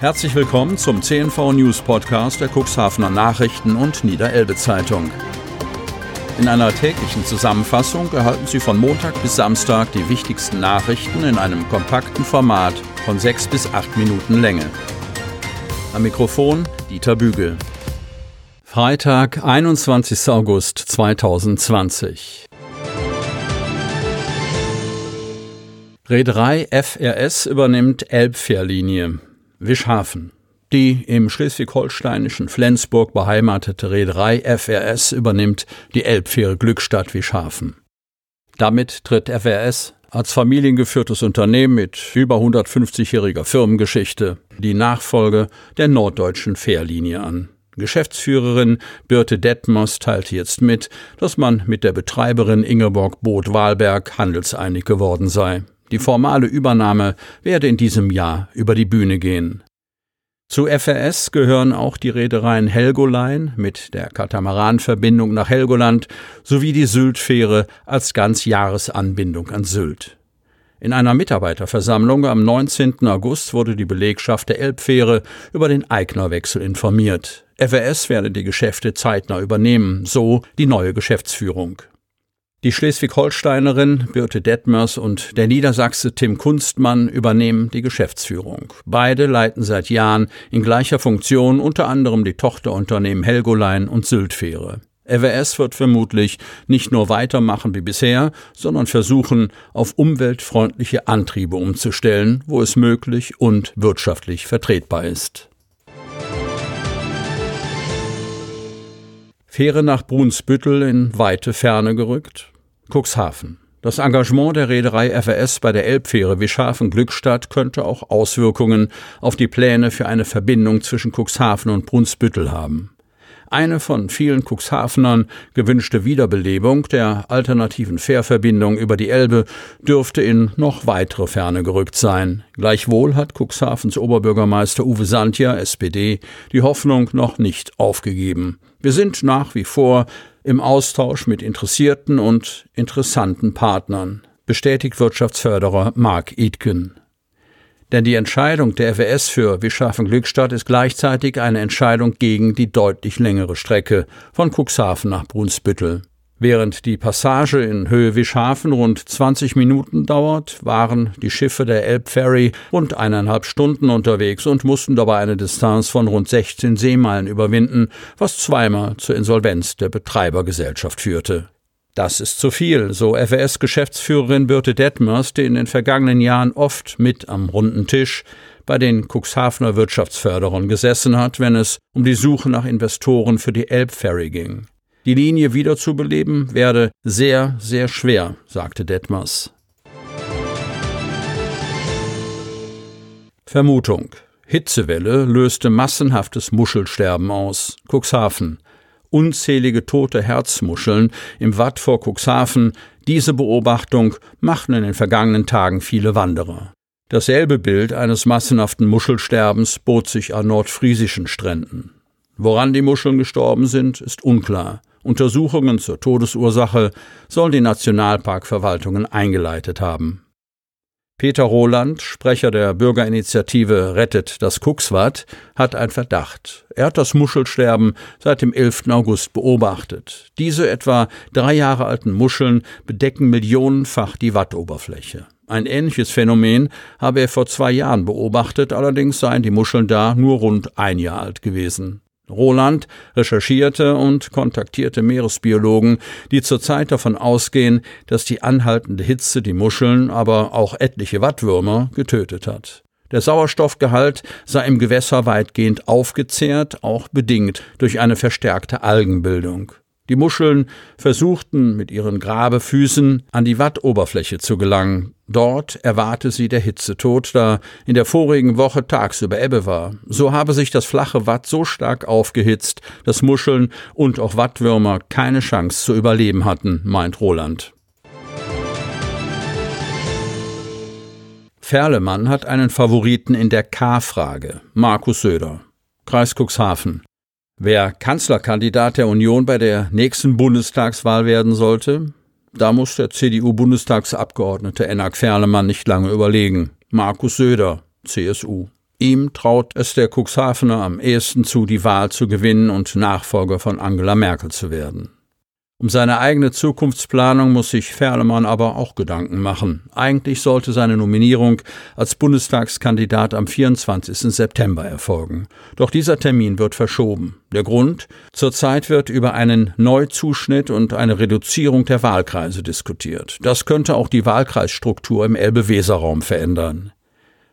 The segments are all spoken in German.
Herzlich willkommen zum CNV News Podcast der Cuxhavener Nachrichten und Niederelbe Zeitung. In einer täglichen Zusammenfassung erhalten Sie von Montag bis Samstag die wichtigsten Nachrichten in einem kompakten Format von sechs bis acht Minuten Länge. Am Mikrofon Dieter Bügel. Freitag, 21. August 2020. Reederei FRS übernimmt Elbfährlinie. Wischhafen. Die im schleswig-holsteinischen Flensburg beheimatete Reederei FRS übernimmt die Elbfähre Glückstadt Wischhafen. Damit tritt FRS als familiengeführtes Unternehmen mit über 150-jähriger Firmengeschichte die Nachfolge der norddeutschen Fährlinie an. Geschäftsführerin Birte Detmers teilte jetzt mit, dass man mit der Betreiberin Ingeborg Both-Wahlberg handelseinig geworden sei. Die formale Übernahme werde in diesem Jahr über die Bühne gehen. Zu FRS gehören auch die Reedereien Helgoline mit der Katamaranverbindung nach Helgoland sowie die Syltfähre als Ganzjahresanbindung an Sylt. In einer Mitarbeiterversammlung am 19. August wurde die Belegschaft der Elbfähre über den Eignerwechsel informiert. FRS werde die Geschäfte zeitnah übernehmen, so die neue Geschäftsführung. Die Schleswig-Holsteinerin Birte Detmers und der Niedersachse Tim Kunstmann übernehmen die Geschäftsführung. Beide leiten seit Jahren in gleicher Funktion unter anderem die Tochterunternehmen Helgolein und Syltfähre. FWS wird vermutlich nicht nur weitermachen wie bisher, sondern versuchen, auf umweltfreundliche Antriebe umzustellen, wo es möglich und wirtschaftlich vertretbar ist. Fähre nach Brunsbüttel in weite Ferne gerückt. Cuxhaven. Das Engagement der Reederei FRS bei der Elbfähre Wischhafen-Glückstadt könnte auch Auswirkungen auf die Pläne für eine Verbindung zwischen Cuxhaven und Brunsbüttel haben. Eine von vielen Cuxhavenern gewünschte Wiederbelebung der alternativen Fährverbindung über die Elbe dürfte in noch weitere Ferne gerückt sein. Gleichwohl hat Cuxhavens Oberbürgermeister Uwe Santja, SPD, die Hoffnung noch nicht aufgegeben. Wir sind nach wie vor im Austausch mit interessierten und interessanten Partnern, bestätigt Wirtschaftsförderer Mark Idken. Denn die Entscheidung der FWS für Wischhafen-Glückstadt ist gleichzeitig eine Entscheidung gegen die deutlich längere Strecke von Cuxhaven nach Brunsbüttel. Während die Passage in Höhe Wischhafen rund 20 Minuten dauert, waren die Schiffe der Elbferry rund eineinhalb Stunden unterwegs und mussten dabei eine Distanz von rund 16 Seemeilen überwinden, was zweimal zur Insolvenz der Betreibergesellschaft führte. Das ist zu viel, so FWS-Geschäftsführerin Birte Detmers, die in den vergangenen Jahren oft mit am runden Tisch bei den Cuxhavener Wirtschaftsförderern gesessen hat, wenn es um die Suche nach Investoren für die Elbferry ging. Die Linie wiederzubeleben werde sehr, sehr schwer, sagte Detmers. Vermutung. Hitzewelle löste massenhaftes Muschelsterben aus. Cuxhaven. Unzählige tote Herzmuscheln im Watt vor Cuxhaven. Diese Beobachtung machten in den vergangenen Tagen viele Wanderer. Dasselbe Bild eines massenhaften Muschelsterbens bot sich an nordfriesischen Stränden. Woran die Muscheln gestorben sind, ist unklar. Untersuchungen zur Todesursache sollen die Nationalparkverwaltungen eingeleitet haben. Peter Roland, Sprecher der Bürgerinitiative Rettet das Kuxwat, hat einen Verdacht. Er hat das Muschelsterben seit dem 11. August beobachtet. Diese etwa drei Jahre alten Muscheln bedecken millionenfach die Wattoberfläche. Ein ähnliches Phänomen habe er vor zwei Jahren beobachtet, allerdings seien die Muscheln da nur rund ein Jahr alt gewesen. Roland recherchierte und kontaktierte Meeresbiologen, die zurzeit davon ausgehen, dass die anhaltende Hitze die Muscheln, aber auch etliche Wattwürmer getötet hat. Der Sauerstoffgehalt sei im Gewässer weitgehend aufgezehrt, auch bedingt durch eine verstärkte Algenbildung. Die Muscheln versuchten mit ihren Grabefüßen an die Wattoberfläche zu gelangen. Dort erwarte sie der Hitzetod, da in der vorigen Woche tagsüber Ebbe war. So habe sich das flache Watt so stark aufgehitzt, dass Muscheln und auch Wattwürmer keine Chance zu überleben hatten, meint Roland. Ferlemann hat einen Favoriten in der K-Frage, Markus Söder. Kreis Cuxhaven. Wer Kanzlerkandidat der Union bei der nächsten Bundestagswahl werden sollte, da muss der CDU-Bundestagsabgeordnete Enak Ferlemann nicht lange überlegen. Markus Söder, CSU. Ihm traut es der Cuxhavener am ehesten zu, die Wahl zu gewinnen und Nachfolger von Angela Merkel zu werden. Um seine eigene Zukunftsplanung muss sich Ferlemann aber auch Gedanken machen. Eigentlich sollte seine Nominierung als Bundestagskandidat am 24. September erfolgen. Doch dieser Termin wird verschoben. Der Grund? Zurzeit wird über einen Neuzuschnitt und eine Reduzierung der Wahlkreise diskutiert. Das könnte auch die Wahlkreisstruktur im Elbe-Weser-Raum verändern.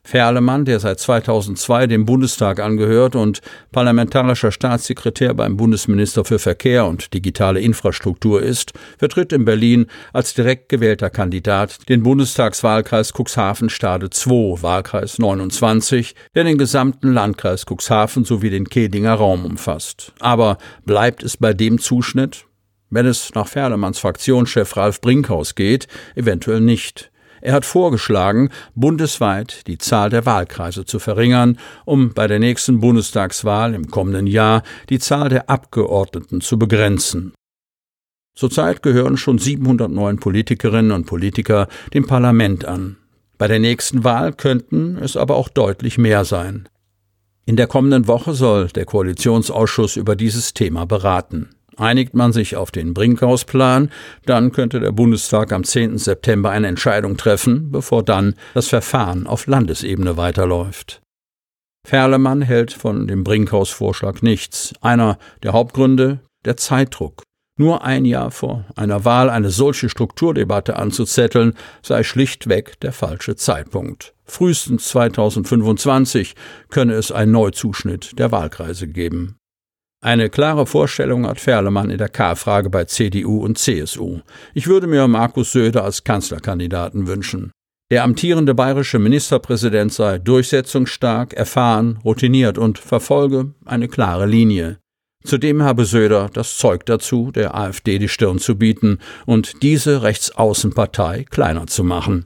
Ferlemann, der seit 2002 dem Bundestag angehört und parlamentarischer Staatssekretär beim Bundesminister für Verkehr und digitale Infrastruktur ist, vertritt in Berlin als direkt gewählter Kandidat den Bundestagswahlkreis Cuxhaven-Stade II, Wahlkreis 29, der den gesamten Landkreis Cuxhaven sowie den Kedinger Raum umfasst. Aber bleibt es bei dem Zuschnitt? Wenn es nach Ferlemanns Fraktionschef Ralf Brinkhaus geht, eventuell nicht. Er hat vorgeschlagen, bundesweit die Zahl der Wahlkreise zu verringern, um bei der nächsten Bundestagswahl im kommenden Jahr die Zahl der Abgeordneten zu begrenzen. Zurzeit gehören schon 709 Politikerinnen und Politiker dem Parlament an. Bei der nächsten Wahl könnten es aber auch deutlich mehr sein. In der kommenden Woche soll der Koalitionsausschuss über dieses Thema beraten. Einigt man sich auf den Brinkhaus-Plan, dann könnte der Bundestag am 10. September eine Entscheidung treffen, bevor dann das Verfahren auf Landesebene weiterläuft. Ferlemann hält von dem Brinkhaus-Vorschlag nichts. Einer der Hauptgründe der Zeitdruck. Nur ein Jahr vor einer Wahl eine solche Strukturdebatte anzuzetteln, sei schlichtweg der falsche Zeitpunkt. Frühestens 2025 könne es einen Neuzuschnitt der Wahlkreise geben. Eine klare Vorstellung hat Ferlemann in der K-Frage bei CDU und CSU. Ich würde mir Markus Söder als Kanzlerkandidaten wünschen. Der amtierende bayerische Ministerpräsident sei durchsetzungsstark, erfahren, routiniert und verfolge eine klare Linie. Zudem habe Söder das Zeug dazu, der AfD die Stirn zu bieten und diese Rechtsaußenpartei kleiner zu machen.